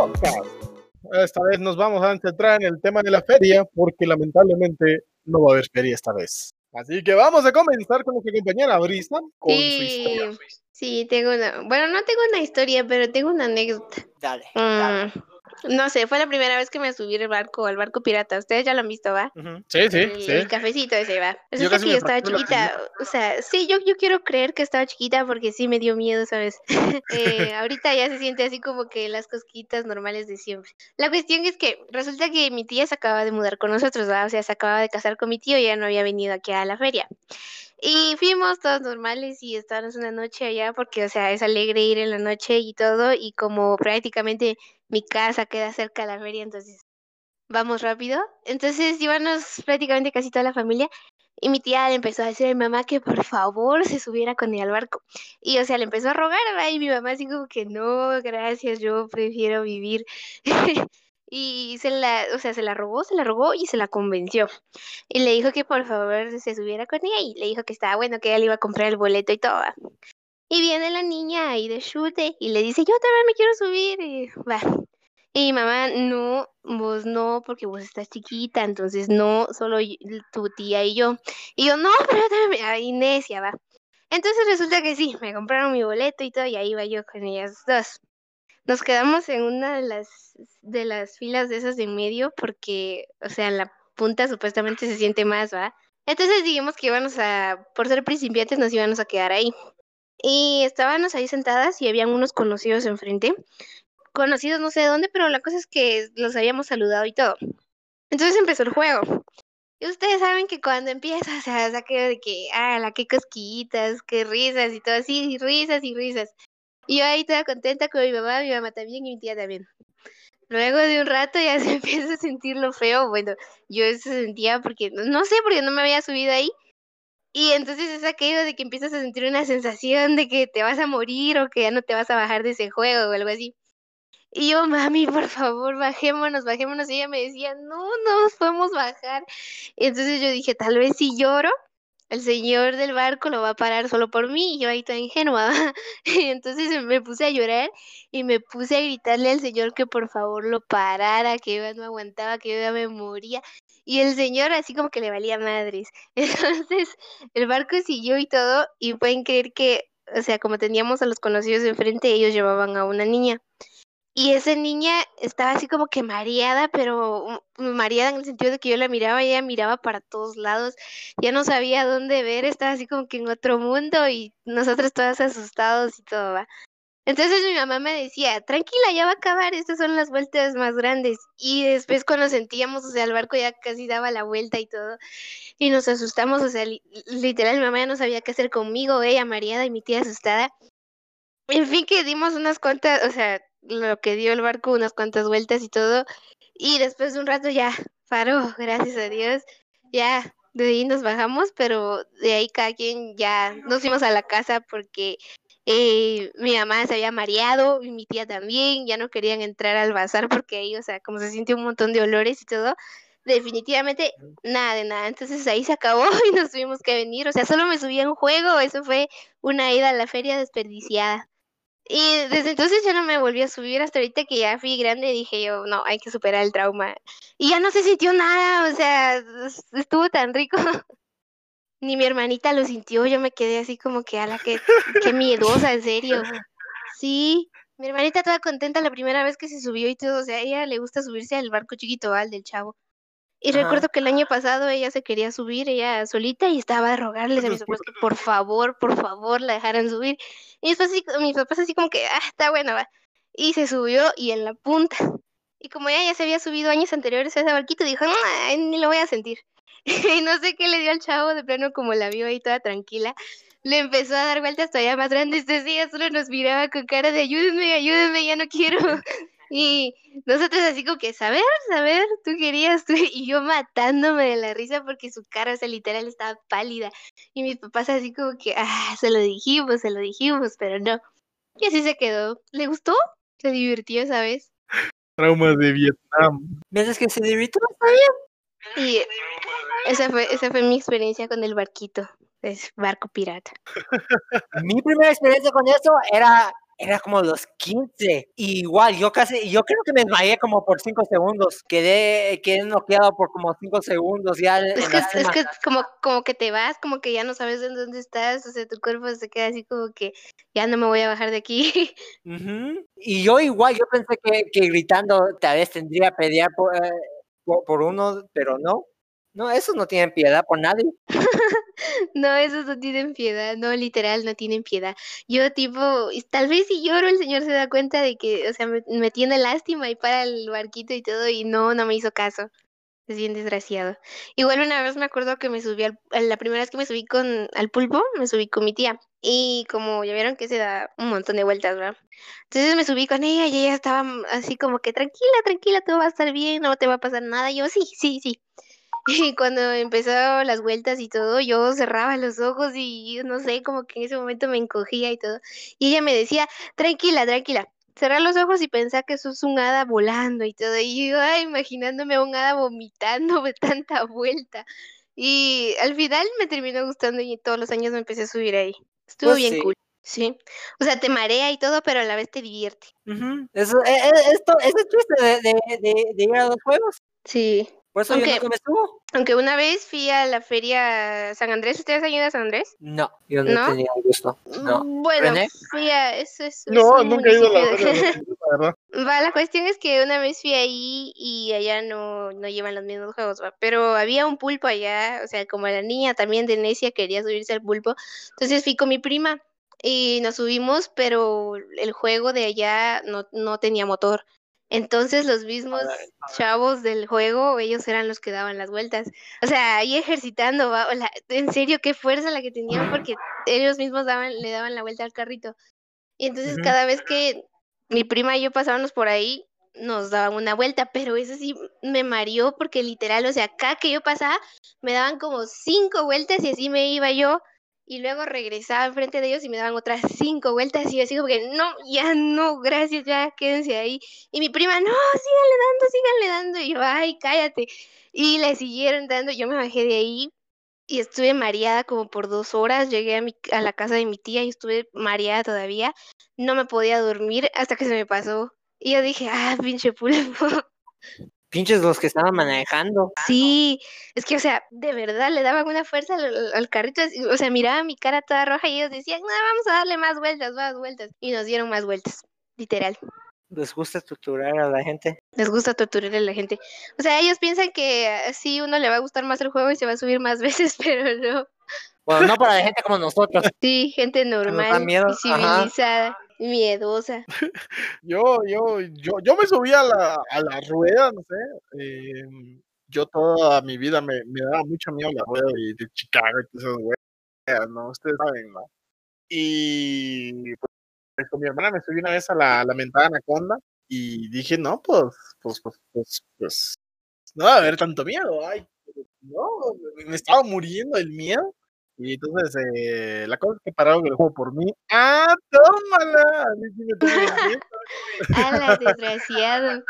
podcast. Esta vez nos vamos a centrar en el tema de la feria, porque lamentablemente no va a haber feria esta vez. Así que vamos a comenzar con nuestra compañera Brisa con su historia. Sí, tengo una. Bueno, no tengo una historia, pero tengo una anécdota. Dale. Mm, dale. No sé, fue la primera vez que me subí al barco, al barco pirata. Ustedes ya lo han visto, ¿va? Ujú. Sí, sí, el, sí. el cafecito ese va. Resulta casi que yo estaba chiquita, o sea, sí, yo, yo quiero creer que estaba chiquita porque sí me dio miedo, ¿sabes? Eh, ahorita ya se siente así como que las cosquitas normales de siempre. La cuestión es que resulta que mi tía se acaba de mudar con nosotros, ¿va? O sea, se acaba de casar con mi tío y ya no había venido aquí a la feria. Y fuimos todos normales y estábamos una noche allá porque, o sea, es alegre ir en la noche y todo y como prácticamente mi casa queda cerca de la feria, entonces vamos rápido. Entonces íbamos prácticamente casi toda la familia y mi tía le empezó a decir a mi mamá que por favor se subiera con ella al barco. Y o sea, le empezó a rogar, ¿va? y mi mamá así como que no, gracias, yo prefiero vivir. y se la, o sea, se la robó, se la robó y se la convenció. Y le dijo que por favor se subiera con ella y le dijo que estaba bueno, que ella le iba a comprar el boleto y todo. Y viene la niña ahí de chute y le dice, yo también me quiero subir. Y va. Y mamá, no, vos no, porque vos estás chiquita, entonces no, solo tu tía y yo. Y yo, no, pero también, ahí necia, va. Entonces resulta que sí, me compraron mi boleto y todo, y ahí iba yo con ellas dos. Nos quedamos en una de las, de las filas de esas de medio, porque, o sea, la punta supuestamente se siente más, ¿va? Entonces dijimos que íbamos a, por ser principiantes, nos íbamos a quedar ahí. Y estábamos ahí sentadas y habían unos conocidos enfrente. Conocidos no sé de dónde, pero la cosa es que los habíamos saludado y todo. Entonces empezó el juego. Y ustedes saben que cuando empieza, o sea, saque de que, ah, la que cosquillitas, que risas y todo así, y risas y risas. Y yo ahí toda contenta con mi mamá, mi mamá también y mi tía también. Luego de un rato ya se empieza a sentir lo feo. Bueno, yo eso sentía porque, no sé, porque no me había subido ahí. Y entonces es aquello de que empiezas a sentir una sensación de que te vas a morir o que ya no te vas a bajar de ese juego o algo así. Y yo, mami, por favor, bajémonos, bajémonos. Y ella me decía, no, no nos podemos bajar. Entonces yo dije, tal vez si lloro, el señor del barco lo va a parar solo por mí. Y yo ahí toda ingenua. entonces me puse a llorar y me puse a gritarle al señor que por favor lo parara, que yo ya no aguantaba, que yo ya me moría. Y el señor así como que le valía madres. Entonces el barco siguió y todo. Y pueden creer que, o sea, como teníamos a los conocidos enfrente, ellos llevaban a una niña. Y esa niña estaba así como que mareada, pero mareada en el sentido de que yo la miraba y ella miraba para todos lados, ya no sabía dónde ver, estaba así como que en otro mundo y nosotros todas asustados y todo, ¿va? Entonces mi mamá me decía, tranquila, ya va a acabar, estas son las vueltas más grandes. Y después cuando sentíamos, o sea, el barco ya casi daba la vuelta y todo, y nos asustamos, o sea, li- literal, mi mamá ya no sabía qué hacer conmigo, ella mareada y mi tía asustada. En fin, que dimos unas cuantas, o sea, lo que dio el barco, unas cuantas vueltas y todo. Y después de un rato ya paró, gracias a Dios. Ya de ahí nos bajamos, pero de ahí cada quien ya nos fuimos a la casa porque eh, mi mamá se había mareado y mi tía también. Ya no querían entrar al bazar porque ahí, o sea, como se sintió un montón de olores y todo. Definitivamente nada de nada. Entonces ahí se acabó y nos tuvimos que venir. O sea, solo me subí a un juego. Eso fue una ida a la feria desperdiciada. Y desde entonces ya no me volví a subir hasta ahorita que ya fui grande dije yo, no, hay que superar el trauma. Y ya no se sintió nada, o sea, es- estuvo tan rico. Ni mi hermanita lo sintió, yo me quedé así como que, ala, qué, qué miedosa, en serio. Sí, mi hermanita toda contenta la primera vez que se subió y todo, o sea, ella le gusta subirse al barco chiquito, al del chavo. Y Ajá. recuerdo que el año pasado ella se quería subir, ella solita, y estaba a rogarles a mis papás que por favor, por favor la dejaran subir. Y después así, mis papás así como que, ah, está bueno, va. Y se subió y en la punta. Y como ella ya se había subido años anteriores a ese barquito, dijo, no, ni lo voy a sentir. y no sé qué le dio al chavo, de plano como la vio ahí toda tranquila. Le empezó a dar vueltas todavía más grandes, decía, solo nos miraba con cara de ayúdenme, ayúdenme, ya no quiero. Y nosotros así como que, saber, saber, tú querías, tú, y yo matándome de la risa porque su cara, o sea, literal estaba pálida. Y mis papás así como que, ah, se lo dijimos, se lo dijimos, pero no. Y así se quedó. ¿Le gustó? Se divirtió, ¿sabes? Traumas de Vietnam. Mientras que se divirtió, Y esa fue, esa fue mi experiencia con el barquito. Es barco pirata. mi primera experiencia con eso era era como los 15. igual, yo casi, yo creo que me desmayé como por 5 segundos. Quedé, quedé noqueado por como 5 segundos ya. Es que, es que como, como que te vas, como que ya no sabes en dónde estás, o sea, tu cuerpo se queda así como que ya no me voy a bajar de aquí. Y yo igual, yo pensé que, que gritando tal vez tendría que pelear por, eh, por, por uno, pero no. No, esos no tienen piedad por nadie. no, esos no tienen piedad, no, literal, no tienen piedad. Yo tipo, tal vez si lloro el señor se da cuenta de que, o sea, me, tiene lástima y para el barquito y todo y no, no me hizo caso. Es bien desgraciado. Igual una vez me acuerdo que me subí, al, la primera vez que me subí con al pulpo, me subí con mi tía. Y como ya vieron que se da un montón de vueltas, ¿verdad? Entonces me subí con ella y ella estaba así como que tranquila, tranquila, todo va a estar bien, no te va a pasar nada. Yo, sí, sí, sí. Y cuando empezó las vueltas y todo, yo cerraba los ojos y no sé, como que en ese momento me encogía y todo. Y ella me decía, tranquila, tranquila, cerrar los ojos y pensar que eso es un hada volando y todo. Y yo, ay, imaginándome a un hada vomitando de tanta vuelta. Y al final me terminó gustando y todos los años me empecé a subir ahí. Estuvo pues bien cool. Sí. O sea, te marea y todo, pero a la vez te divierte. Eso, e, e, esto, ese chiste de, de, de, de ir a los juegos. Sí. Por eso aunque, yo me. Aunque una vez fui a la feria San Andrés, ¿ustedes han ido a San Andrés? No, yo no, tenía gusto. No. Mm, bueno, fui a eso es No, nunca he ido a la feria, verdad. Va, la cuestión es que una vez fui ahí y allá no, no llevan los mismos juegos, ¿va? pero había un pulpo allá, o sea, como la niña también de Necia quería subirse al pulpo, entonces fui con mi prima y nos subimos, pero el juego de allá no, no tenía motor. Entonces los mismos chavos del juego, ellos eran los que daban las vueltas. O sea, ahí ejercitando, ¿va? en serio, qué fuerza la que tenían porque ellos mismos daban, le daban la vuelta al carrito. Y entonces cada vez que mi prima y yo pasábamos por ahí, nos daban una vuelta, pero eso sí me mareó porque literal, o sea, acá que yo pasaba, me daban como cinco vueltas y así me iba yo y luego regresaba enfrente de ellos y me daban otras cinco vueltas y yo así como que no, ya no, gracias, ya quédense ahí. Y mi prima, no, síganle dando, síganle dando. Y yo, ay, cállate. Y le siguieron dando, yo me bajé de ahí y estuve mareada como por dos horas. Llegué a, mi, a la casa de mi tía y estuve mareada todavía. No me podía dormir hasta que se me pasó. Y yo dije, ah, pinche pulpo. pinches los que estaban manejando. Sí, es que, o sea, de verdad le daban una fuerza al, carrito, o sea, miraba mi cara toda roja y ellos decían, no, vamos a darle más vueltas, más vueltas. Y nos dieron más vueltas, literal. Les gusta torturar a la gente. Les gusta torturar a la gente. O sea, ellos piensan que así uno le va a gustar más el juego y se va a subir más veces, pero no. Bueno, no para la gente como nosotros. Sí, gente normal, civilizada miedosa. yo, yo, yo, yo me subí a la, a la rueda, no sé. Eh, yo toda mi vida me, me, daba mucho miedo la rueda de, de Chicago y esas weas, ¿no? Ustedes saben, ¿no? Y pues, con mi hermana me subí una vez a la lamentada Anaconda y dije, no, pues, pues, pues, pues, pues, no va a haber tanto miedo, ay, no, me estaba muriendo el miedo y entonces, eh, la cosa es que pararon el juego por mí. ¡Ah, tómala! A mí sí me ¡Hala, desgraciado!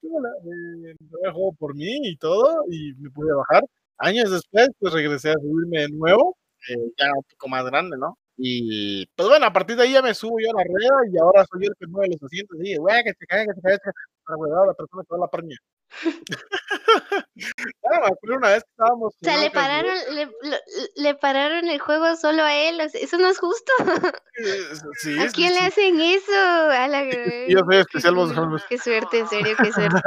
tómala. Eh, el juego por mí y todo, y me pude bajar. Años después, pues regresé a subirme de nuevo, eh, ya un poco más grande, ¿no? Y pues bueno, a partir de ahí ya me subo yo a la rueda y ahora soy yo el que mueve los asientos y güey, que se caiga, que se caiga, para a la persona que va a la parña. Una vez que estábamos. O sea, le pararon, le, le, pararon el juego solo a él. eso no es justo. Sí, ¿A quién le hacen eso? A la... Yo soy especial, vos, Qué suerte, en serio, qué suerte.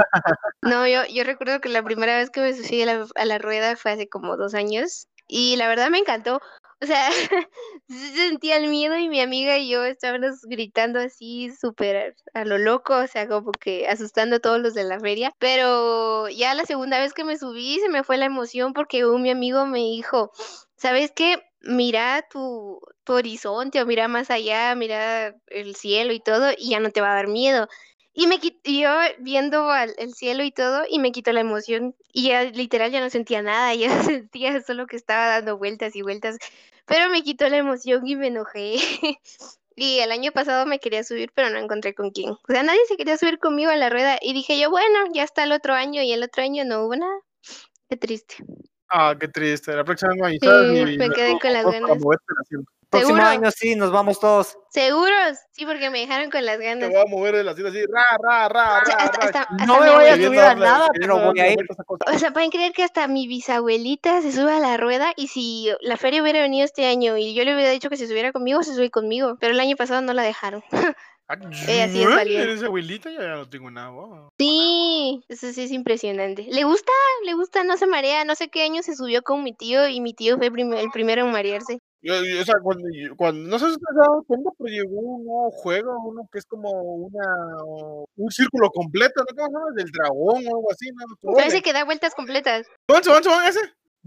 No, yo, yo recuerdo que la primera vez que me subí a la, a la rueda fue hace como dos años. Y la verdad me encantó. O sea, sentía el miedo y mi amiga y yo estábamos gritando así súper a lo loco, o sea, como que asustando a todos los de la feria. Pero ya la segunda vez que me subí se me fue la emoción porque mi amigo me dijo, ¿sabes qué? Mira tu, tu horizonte o mira más allá, mira el cielo y todo y ya no te va a dar miedo. Y me yo viendo al, el cielo y todo, y me quitó la emoción. Y ya literal ya no sentía nada, ya sentía solo que estaba dando vueltas y vueltas. Pero me quitó la emoción y me enojé. y el año pasado me quería subir, pero no encontré con quién. O sea, nadie se quería subir conmigo a la rueda. Y dije yo, bueno, ya está el otro año, y el otro año no hubo nada. Qué triste. Ah, qué triste. La próxima me me quedé con las ganas. Próximo ¿Seguro? año sí, nos vamos todos. ¿Seguros? Sí, porque me dejaron con las Te ganas. voy a mover el asiento así, ra, ra, ra, O sea, ra, hasta, ra. hasta- hasta No me voy a subir a nada, pero voy a ir. O sea, pueden creer que hasta mi bisabuelita se sube a la rueda y si la feria hubiera venido este año y yo le hubiera dicho que se subiera conmigo, se sube conmigo. Pero el año pasado no la dejaron. Ella sí es valiente. Eres abuelita, ya no tengo nada. wow. Sí, eso sí es impresionante. Le gusta, le gusta, no se marea. No sé qué año se subió con mi tío y mi tío fue prim- el primero en marearse. Yo, yo, o sea, cuando, cuando, no sé si ustedes se han dado cuenta, pero llegó un nuevo juego, uno que es como una, un círculo completo, ¿no? ¿Cómo se llama? Del dragón o algo así, ¿no? Parece que da vueltas completas. Subón, subón, subón, ese.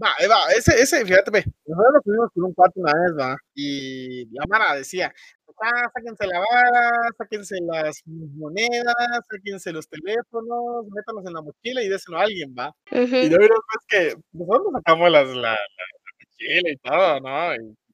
Va, va, ese, ese, fíjate, ve. Nosotros lo tuvimos con un cuarto una vez, va. Y la Mara decía, ah, sáquense la vara, sáquense las monedas, sáquense los teléfonos, métanlos en la mochila y déselo a alguien, va. Y Ujú. luego vieron, pues, que nosotros sacamos las, la, la, la mochila y todo, ¿no? Y,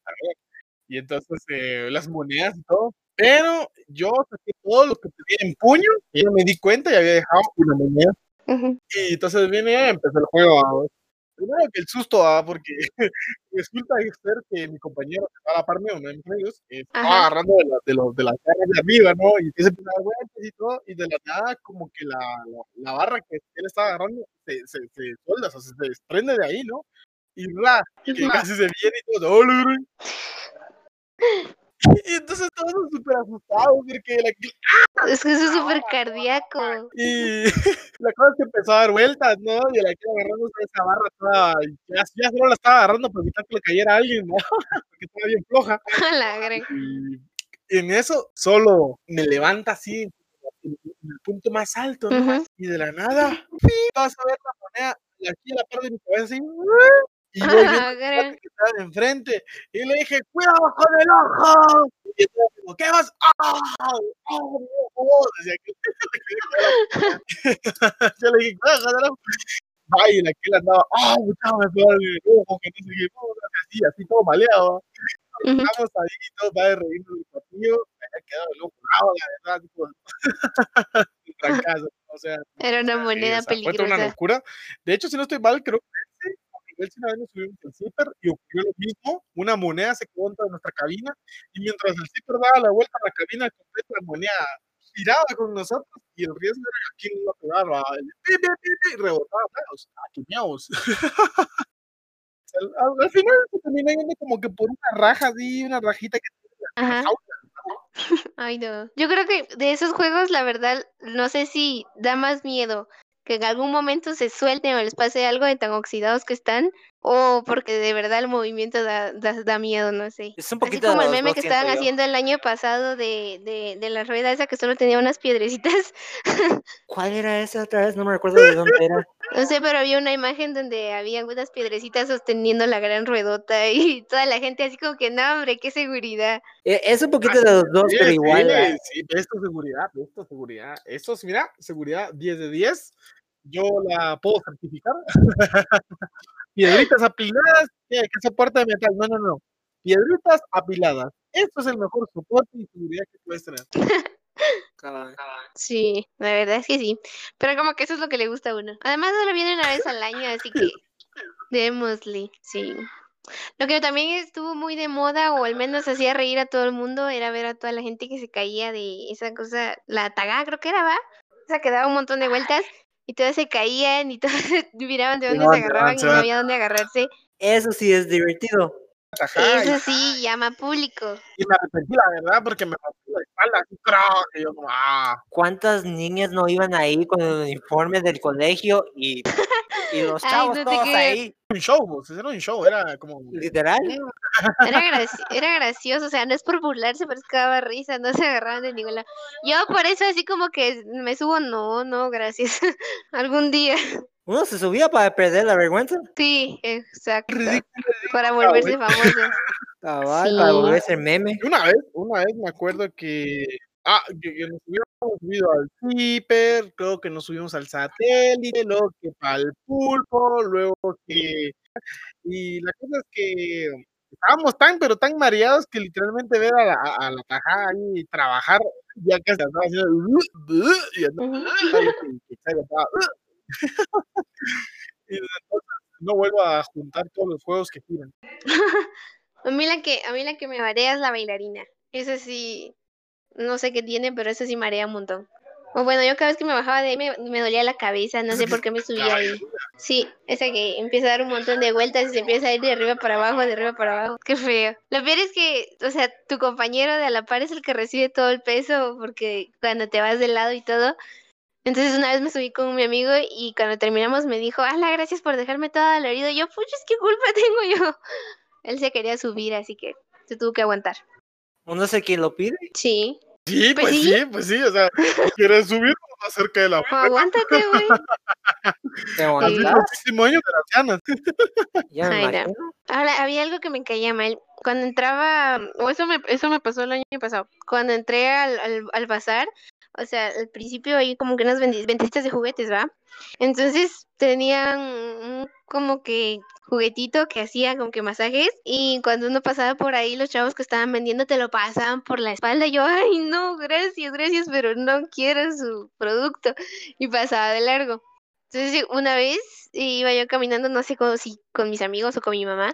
y entonces eh, las monedas y todo. Pero yo saqué todo lo que tenía en puño y me di cuenta y había dejado una moneda. Ujú. Y entonces viene y empezó el juego. ¿va? Primero que el susto, ¿va? porque resulta ser que mi compañero que estaba a la par mío, uno de mis amigos, estaba agarrando de, la, de, los, de las garras de arriba, ¿no? Y empieza a dar vueltas y todo, y de la nada, como que la, la, la barra que él estaba agarrando se, se, se o sea, se desprende de ahí, ¿no? Y ra, que casi se viene y todo. Y entonces todos súper asustados, porque la, Es que eso es súper cardíaco. Y la cosa es que empezó a dar vueltas, ¿no? Y la que agarrando esa barra toda, ya, ya solo la estaba agarrando para evitar que le cayera a alguien, ¿no? Porque estaba bien floja. La. Y en eso solo me levanta así en en el punto más alto, ¿no? Y de la nada, vas a ver la moneda aquí a la par de mi cabeza así. Y yo gran. que estaba de enfrente. Y le dije, cuidado con el ojo. Y entonces, como, ¿qué vas? ¡Ah! ¡Ah, mi ojo! Decía yo le dije, cuidado con el ojo. Ay, que él andaba, ¡ah, muchacho, me pegó en el ojo! Que no sé qué, así, así todo maleado. Estamos ahí y todo va de reír del partido. Me había quedado loco, bravo, la verdad, tipo, un trancazo, o sea. Era una moneda o sea, fue toda una peligrosa. locura. De hecho, si no estoy mal, creo que si una vez nos subimos al zipper y ocurrió lo mismo. Una moneda se quedó dentro de nuestra cabina y mientras el zipper daba la vuelta a la cabina completa, la moneda giraba con nosotros y el riesgo era que quién iba a pegar, va, el pi, pi, pi, pi, y rebotaba, ah, qué miaos. al, al- al final se terminó yendo como que por una raja así, una rajita que Ajá. Ay, no. Yo creo que de esos juegos, la verdad, no sé si da más miedo que en algún momento se suelten o les pase algo de tan oxidados que están, o porque de verdad el movimiento da, da, da miedo, no sé. Es un Así poquito como de el meme que estaban yo. haciendo el año pasado de, de, de la rueda esa que solo tenía unas piedrecitas. ¿Cuál era esa otra vez? No me recuerdo de dónde era. No sé, pero había una imagen donde había unas piedrecitas sosteniendo la gran ruedota y toda la gente así como que, no, hombre, qué seguridad. Eh, Es un poquito de los dos, Sí, pero sí, igual. ¿eh? Sí, esto es seguridad, esto es seguridad. Esto es, mira, seguridad 10 de 10. Yo la puedo certificar. Piedritas apiladas, ¿qué? ¿Qué soporte de metal? No, no, no. Piedritas apiladas. Esto es el mejor soporte y seguridad que puedes tener. Cabal. Sí, la verdad es que sí. Pero como que eso es lo que le gusta a uno. Además, solo viene una vez al año, así que démosle, sí. Lo que también estuvo muy de moda, o al menos hacía reír a todo el mundo, era ver a toda la gente que se caía de esa cosa, la tagada creo que era, ¿va? O sea, que daba un montón de vueltas y todas se caían y todos miraban de dónde se agarraban y no había dónde agarrarse. Eso sí es divertido. Ajá, Eso sí, llama público. y me arrepentí, la verdad, porque me rompí la espalda. Y yo como, ah. ¿Cuántas niñas no iban ahí con el uniforme del colegio y, y los Ay, chavos no te todos ahí? Un show, pues, era un show, era como... Literal. Era, graci- era gracioso, o sea, no es por burlarse, pero es que daba risa, no se agarraban de ningún lado. Yo por eso así como que me subo, no, no, gracias. Algún día. Uno se subía para perder la vergüenza. Sí, exacto. Ridículo, Para volverse famoso. Cabal, Sí. para volverse meme. Una vez, una vez me acuerdo que, ah, que, que nos subido al Zipper, creo que nos subimos al satélite, luego que para el pulpo, luego que... Y la cosa es que estábamos tan, pero tan mareados que literalmente ver a la, a, la tajada ahí trabajar, ya andaba haciendo... Y andaba, que- que Chairo estaba, y entonces no vuelvo a juntar todos los juegos que giran. A mí la que, a mí la que me marea es la bailarina. Esa sí, no sé qué tiene, pero esa sí marea un montón. O bueno, yo cada vez que me bajaba de ahí me, me dolía la cabeza, no sé por qué me subía ahí. Sí, esa que empieza a dar un montón de vueltas y se empieza a ir de arriba para abajo, de arriba para abajo. Qué feo. Lo peor es que, o sea, tu compañero de a la par es el que recibe todo el peso porque cuando te vas de lado y todo. Entonces una vez me subí con mi amigo y cuando terminamos me dijo, la gracias por dejarme todo dolorido. Y yo, puchas, ¿qué culpa tengo yo? Él se quería subir, así que se tuvo que aguantar. No sé quién lo pide. Sí. Sí, Pues pues sí. sí, pues sí, o sea, quieres subir más cerca de la O aguántate, güey. Así aguantas, el próximo año de las ganas. ya me Ay, no. imagino. Ahora, había algo que me caía mal. Cuando entraba, o eso me, eso me pasó el año pasado. Cuando entré al, al, al bazar, o sea, al principio hay como que unas ventecitas de juguetes, ¿va? Entonces tenían un como que juguetito que hacía como que masajes y cuando uno pasaba por ahí los chavos que estaban vendiendo te lo pasaban por la espalda y yo, ay no, gracias, gracias, pero no quiero su producto y pasaba de largo. Entonces una vez iba yo caminando, no sé si con mis amigos o con mi mamá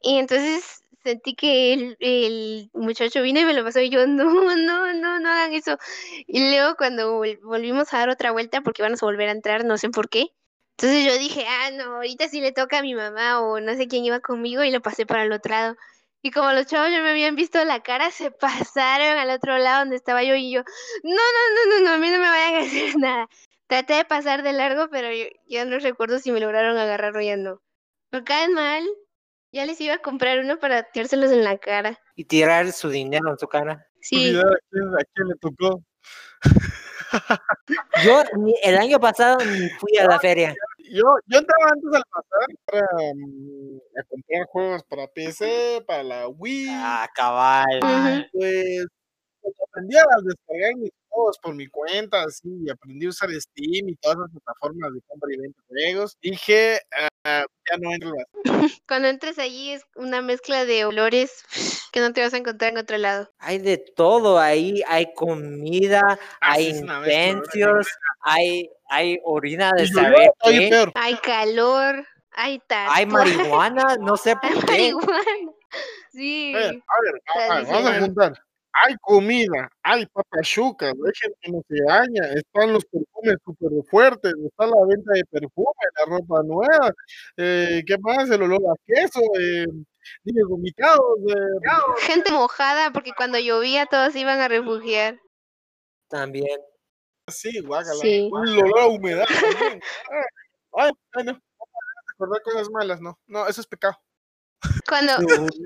y entonces sentí que el, el muchacho vino y me lo pasó y yo, no, no, no, no hagan eso. Y luego cuando vol- volvimos a dar otra vuelta porque iban a volver a entrar, no sé por qué. Entonces yo dije, ah, no, ahorita sí le toca a mi mamá o no sé quién iba conmigo y lo pasé para el otro lado. Y como los chavos ya me habían visto la cara, se pasaron al otro lado donde estaba yo y yo, no, no, no, no, no, a mí no me vayan a hacer nada. Traté de pasar de largo, pero yo, ya no recuerdo si me lograron agarrar o ya no. Me caen mal. Ya les iba a comprar uno para tirárselos en la cara. Y tirar su dinero en su cara. Sí. Olvidar a quién, a quién le tocó. Yo ni- el año pasado ni fui a la feria. Yo, yo entraba antes al pasar para mm, a comprar juegos para PC, para la Wii. Ah, cabal. Pues, pues, aprendí a descargar mis juegos por mi cuenta, así, y aprendí a usar Steam y todas las plataformas de compra y venta de juegos. Dije, ah, ya no entro más. Cuando entres allí es una mezcla de olores que no te vas a encontrar en otro lado. Hay de todo ahí. Hay comida, Ah, hay incensios, hay, hay orina de saber todavía qué. peor. Hay calor, hay tatuajes, Hay marihuana, no sé hay por qué. marihuana. Sí. A ver, a ver, a- a- vamos a juntar. Hay comida, hay papachucas, hay gente que no se daña, están los perfumes súper fuertes, está la venta de perfume, la ropa nueva, eh, ¿qué más? El olor a queso, eh, niños vomitados, eh, Gente mojada porque cuando llovía todos iban a refugiar. También. sí, guácala, Sí. el olor a humedad también. Ah, Ay, ay, no, recordar cosas malas, no, no, eso es pecado. Cuando,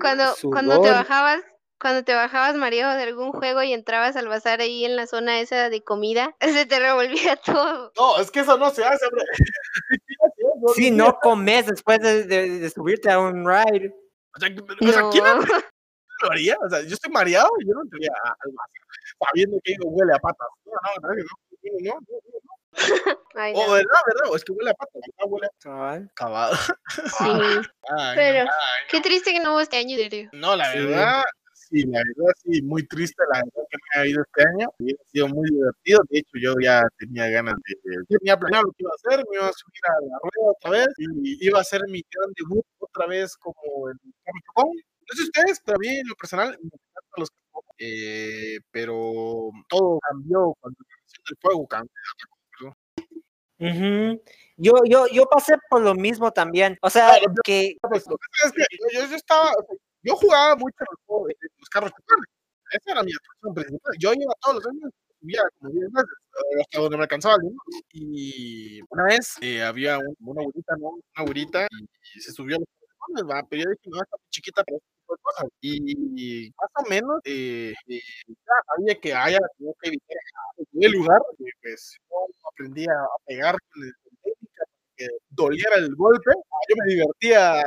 cuando, cuando te bajabas, cuando te bajabas mareado de algún juego y entrabas al bazar ahí en la zona esa de comida, se te revolvía todo. No, es que eso no se hace, hombre. Si no comes después de, de- de subirte a un ride. O sea, o sea, No. ¿quién lo haría? O sea, yo estoy mareado y yo no entraría a- al bazar sabiendo que huele a patas. No, no, no, no, no, no, no. Ay, O no. verdad, verdad, o es que huele a patas. Huele a Cabal. acabado. Sí. Ay, Pero no. qué triste que no hubo este año, serio. No, la Sí. verdad, sí, la verdad, sí, muy triste la verdad que me ha ido este año. Hubiera sido muy divertido. De hecho, yo ya tenía ganas de. Yo tenía planeado lo que iba a hacer, me iba a subir a la rueda otra vez y iba a hacer mi gran debut otra vez como el chocón. No sé ustedes, pero a mí en lo personal me encantan los eh, pero todo cambió cuando del fuego cambió. Ujú. Yo, yo, yo pasé por lo mismo también. O sea, Claro, que Pues, es yo, estaba, yo jugaba mucho los, juegos de- los carros chocones. Esa era mi atracción principal. Yo iba todos los años, subía como 10 veces, eh, hasta donde me alcanzaba el dinero. Y una vez eh, había un- una abuelita, ¿no? Una abuelita y, y se subió a los carros. Pero yo dije, no, está chiquita tipo de cosas. Y, más o menos, eh, eh, ya sabía que haya tenía que evitar el lugar, y pues yo aprendí a pegar con técnica, que doliera el golpe. Yo me divertía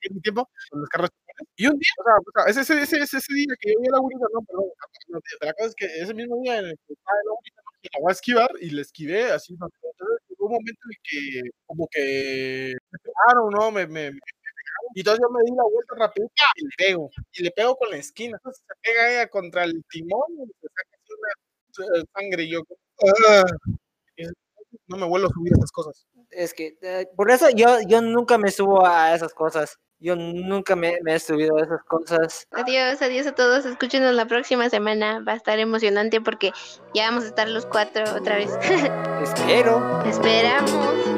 gente un tiempo con los carros. Y un día, o sea, o sea, ese, ese, ese, ese, día que yo vi a la abuelita, no, perdón, no, la cosa es que ese mismo día en el que estaba la abuelita, ¿no? la voy a esquivar y le esquivé así, ¿no? entonces llegó un momento en que como que me pegaron, ¿no? Me, me, me. Y entonces yo me di la vuelta rápido y le pego, y le pego con la esquina. Entonces se pega ella contra el timón y se saca una eh, sangre y yo, "Ah". No me vuelvo a subir esas cosas. Es que eh, por eso yo, yo nunca me subo a esas cosas. Yo nunca me, me he subido a esas cosas. Adiós, adiós a todos. Escúchenos la próxima semana. Va a estar emocionante porque ya vamos a estar los cuatro otra vez. Espero. Esperamos.